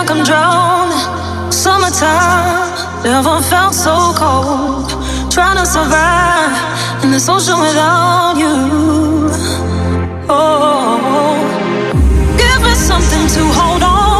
like I'm drowned. Summertime, never felt so cold. Trying to survive in this ocean without you. Oh, give me something to hold on.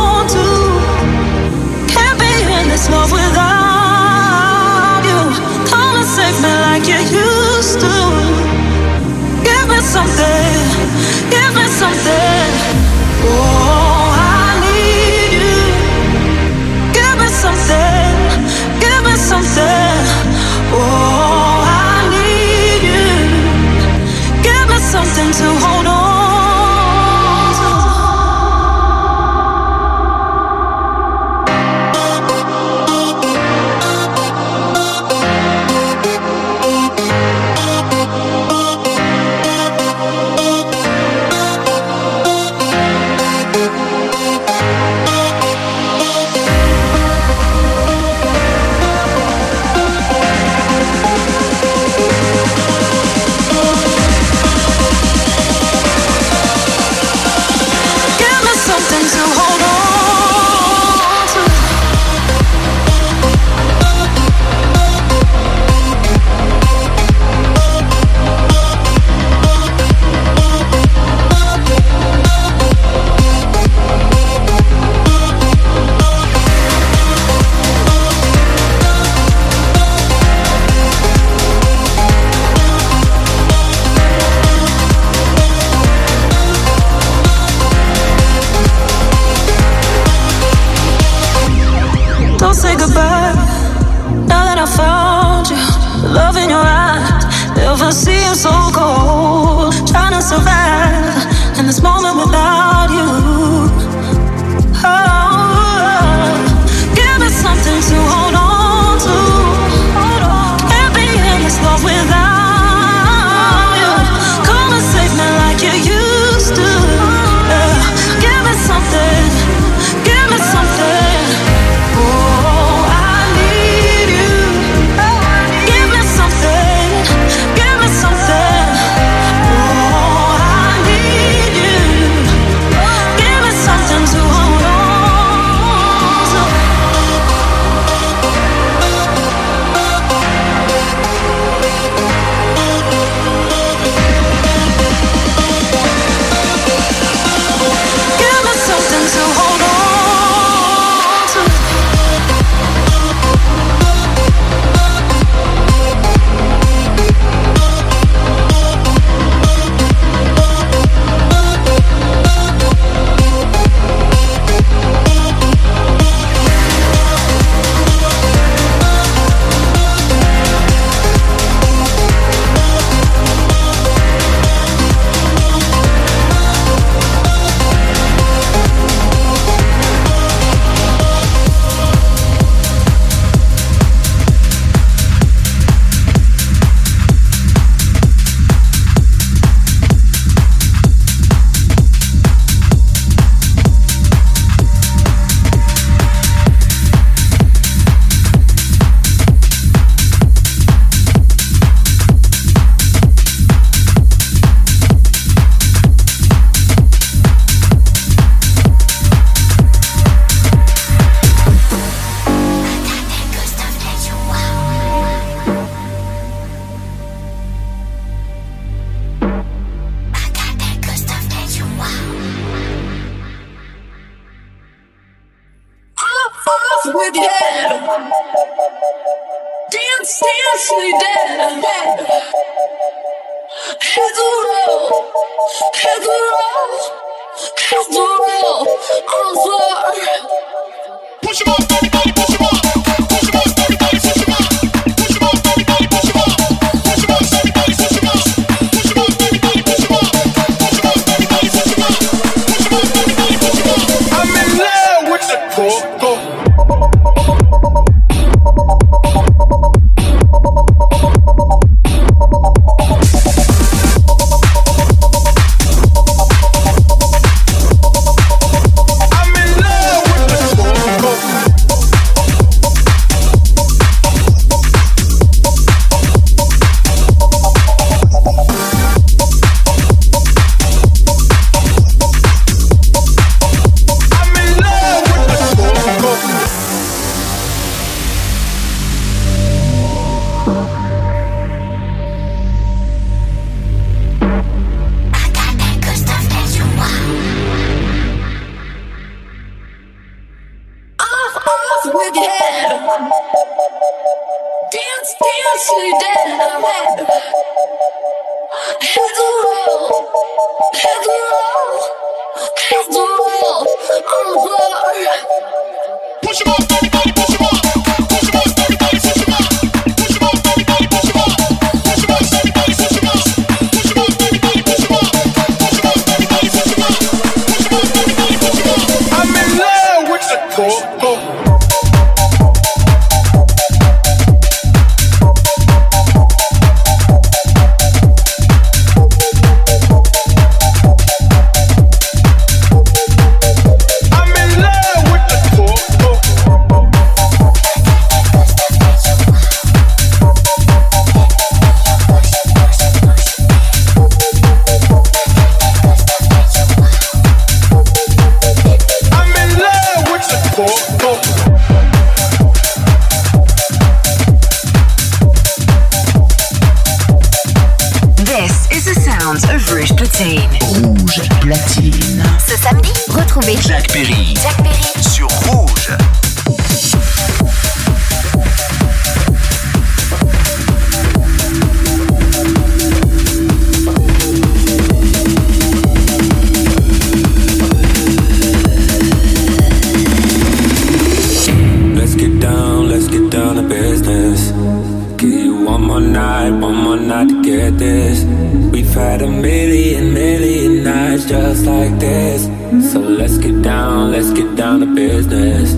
night, one more night to get this. We've had a million, million nights just like this. So let's get down, let's get down to business.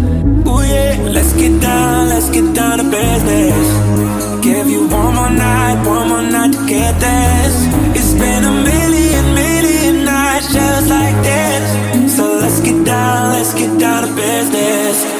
Ooh yeah, let's get down, let's get down to business. Give you one more night, one more night to get this. It's been a million, million nights just like this. So let's get down, let's get down to business.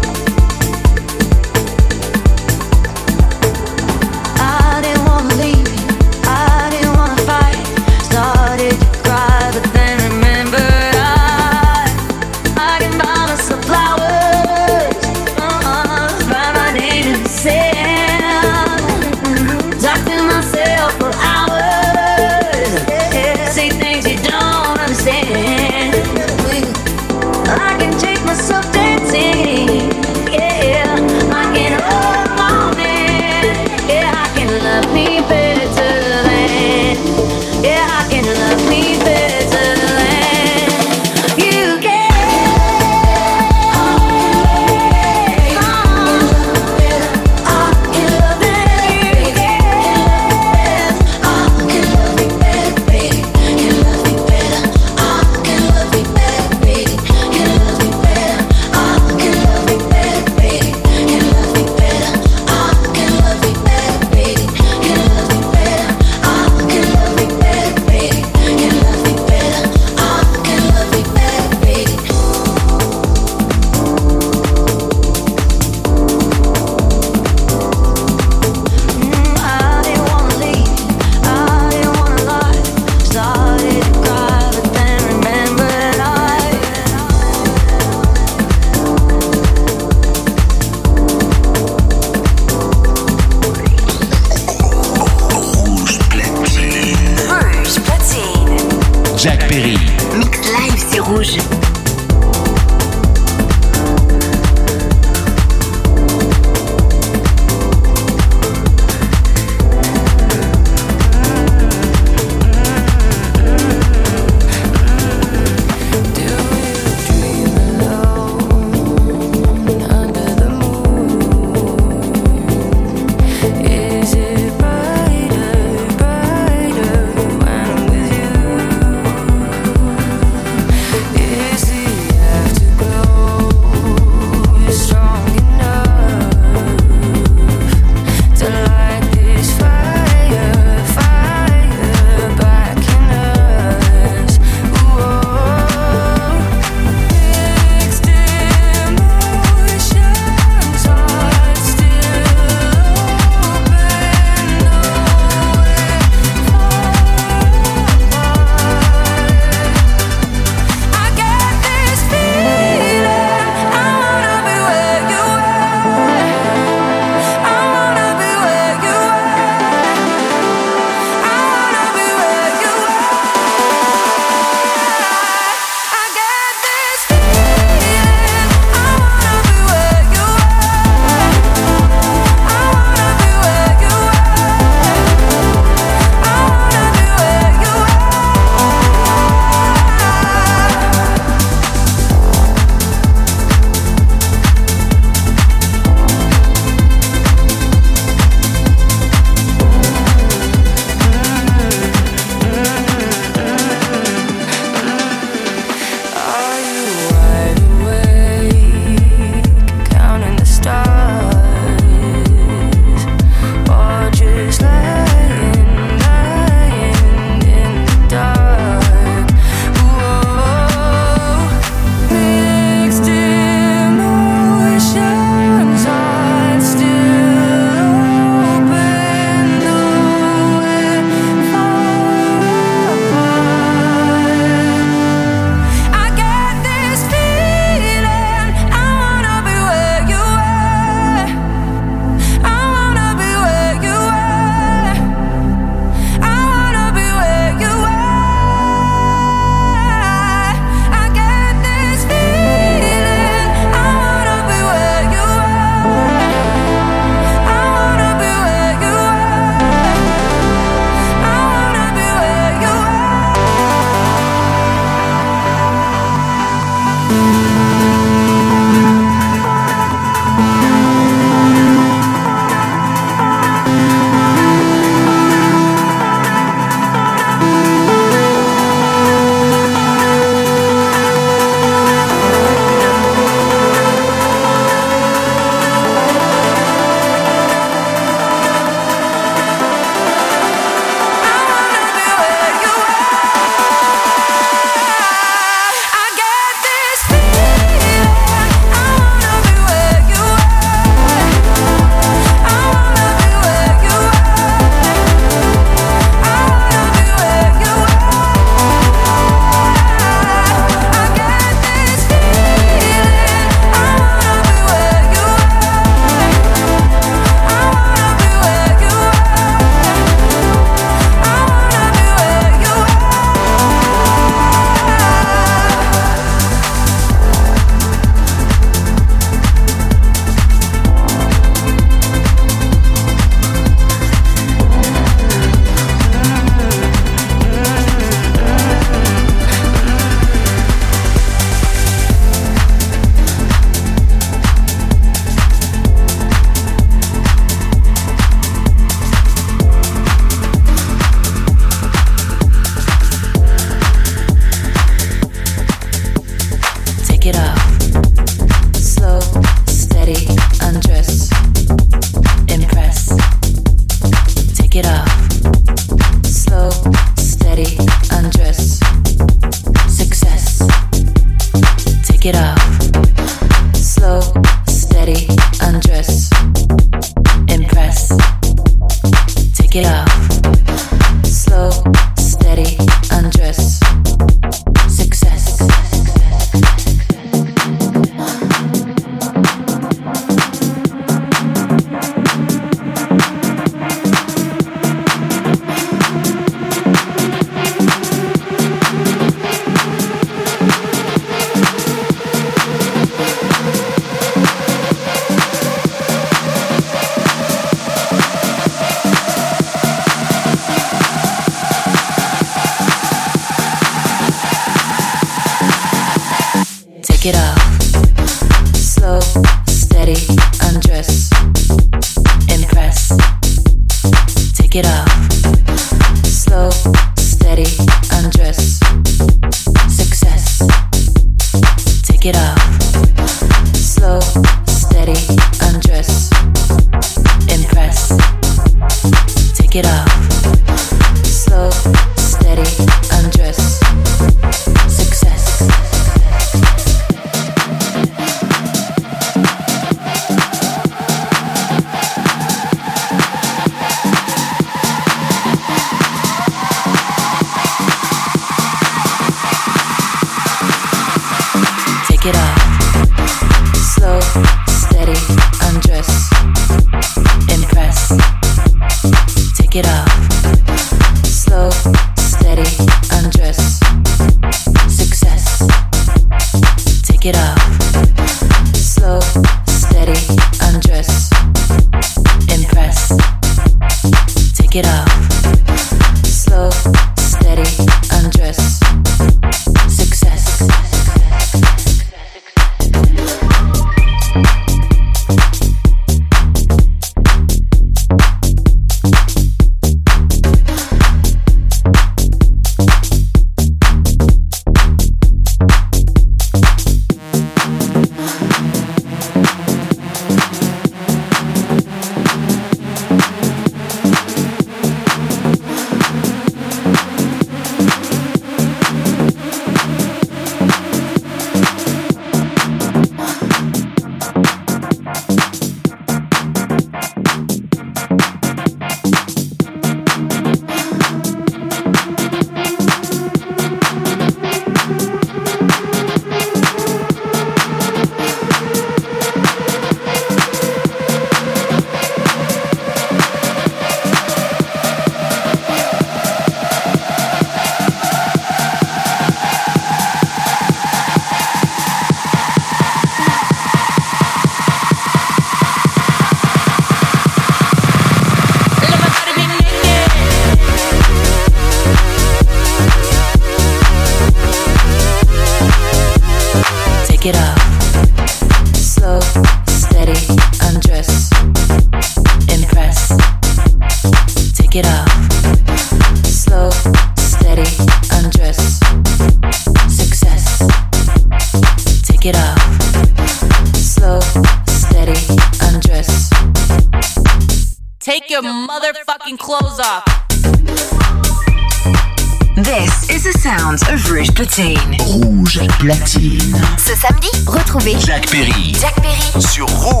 Ce samedi, retrouvez Jack Perry. Jack Perry sur Rouge.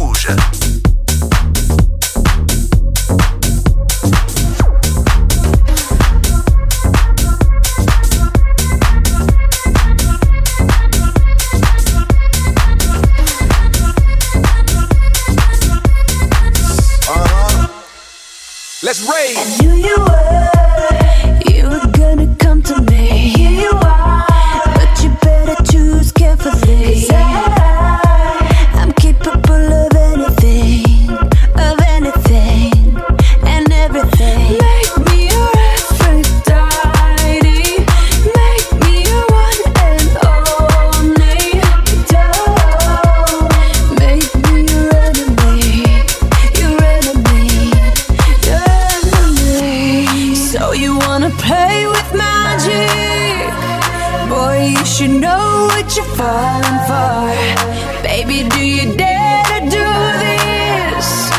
you know what you're falling for? Baby, do you dare to do this?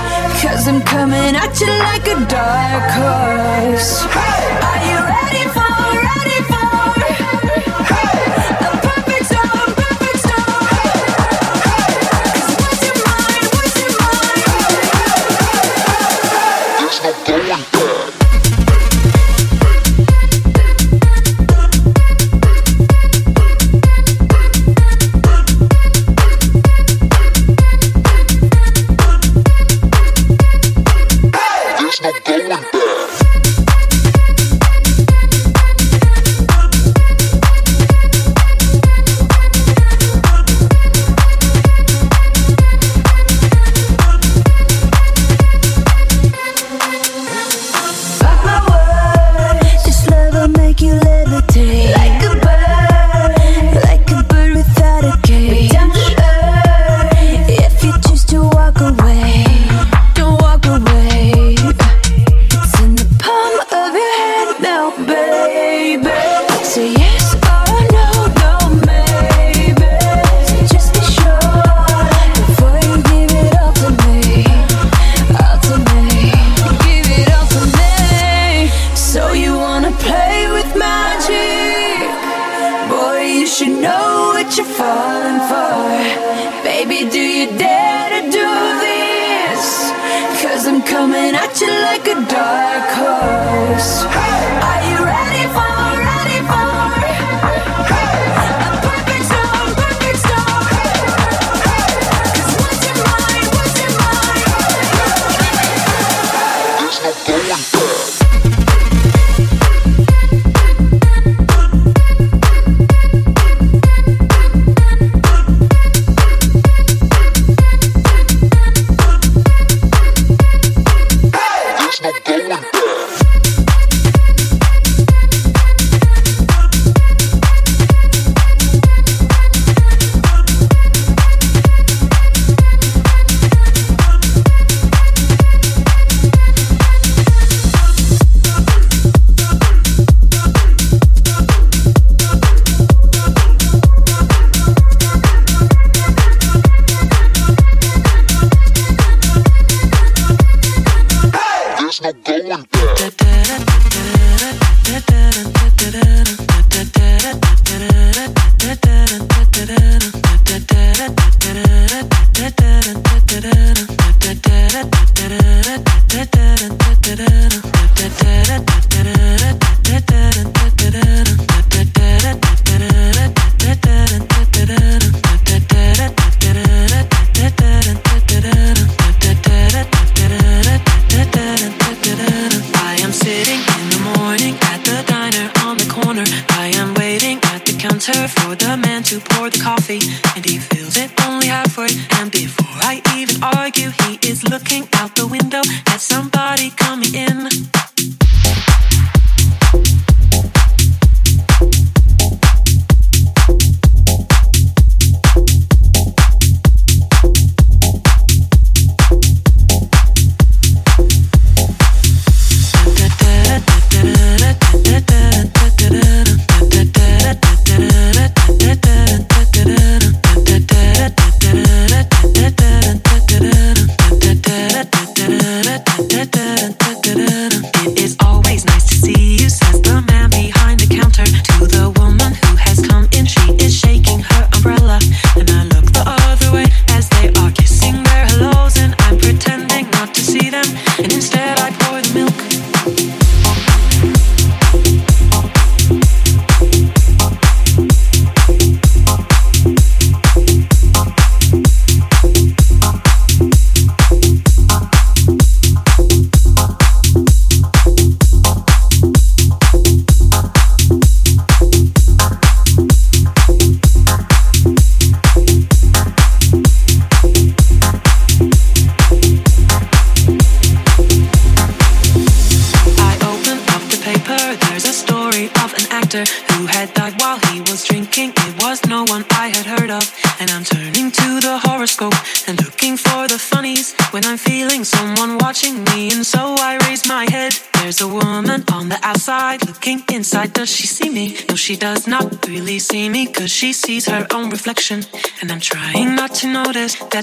Cause I'm coming at you like a dark horse. Hey!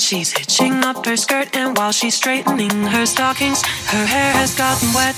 She's hitching up her skirt, and while she's straightening her stockings, her hair has gotten wet.